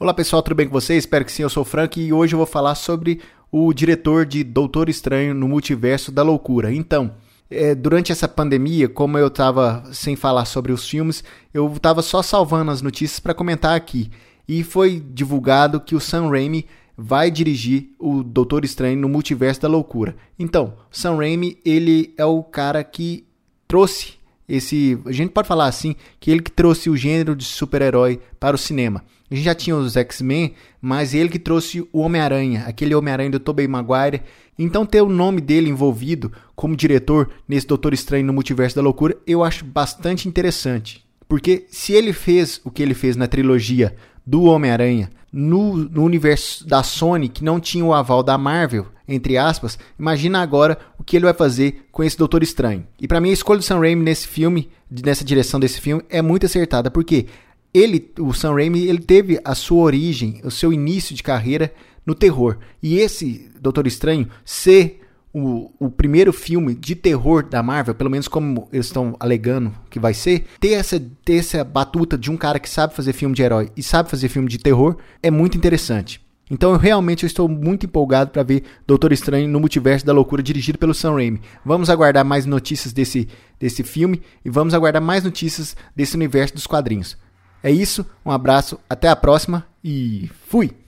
Olá pessoal, tudo bem com vocês? Espero que sim, eu sou o Frank e hoje eu vou falar sobre o diretor de Doutor Estranho no Multiverso da Loucura. Então, é, durante essa pandemia, como eu estava sem falar sobre os filmes, eu estava só salvando as notícias para comentar aqui. E foi divulgado que o Sam Raimi vai dirigir o Doutor Estranho no Multiverso da Loucura. Então, Sam Raimi, ele é o cara que trouxe esse, a gente pode falar assim, que ele que trouxe o gênero de super-herói para o cinema. A gente já tinha os X-Men, mas ele que trouxe o Homem-Aranha, aquele Homem-Aranha do Tobey Maguire. Então ter o nome dele envolvido como diretor nesse Doutor Estranho no Multiverso da Loucura, eu acho bastante interessante. Porque se ele fez o que ele fez na trilogia do Homem-Aranha no, no, universo da Sony, que não tinha o aval da Marvel, entre aspas, imagina agora o que ele vai fazer com esse Doutor Estranho. E para mim a escolha do Sam Raimi nesse filme, nessa direção desse filme, é muito acertada, porque ele, o Sam Raimi, ele teve a sua origem, o seu início de carreira no terror. E esse Doutor Estranho ser o, o primeiro filme de terror da Marvel, pelo menos como eles estão alegando que vai ser, ter essa, ter essa batuta de um cara que sabe fazer filme de herói e sabe fazer filme de terror é muito interessante. Então eu realmente estou muito empolgado para ver Doutor Estranho no Multiverso da Loucura dirigido pelo Sam Raimi. Vamos aguardar mais notícias desse, desse filme e vamos aguardar mais notícias desse universo dos quadrinhos. É isso, um abraço, até a próxima e fui!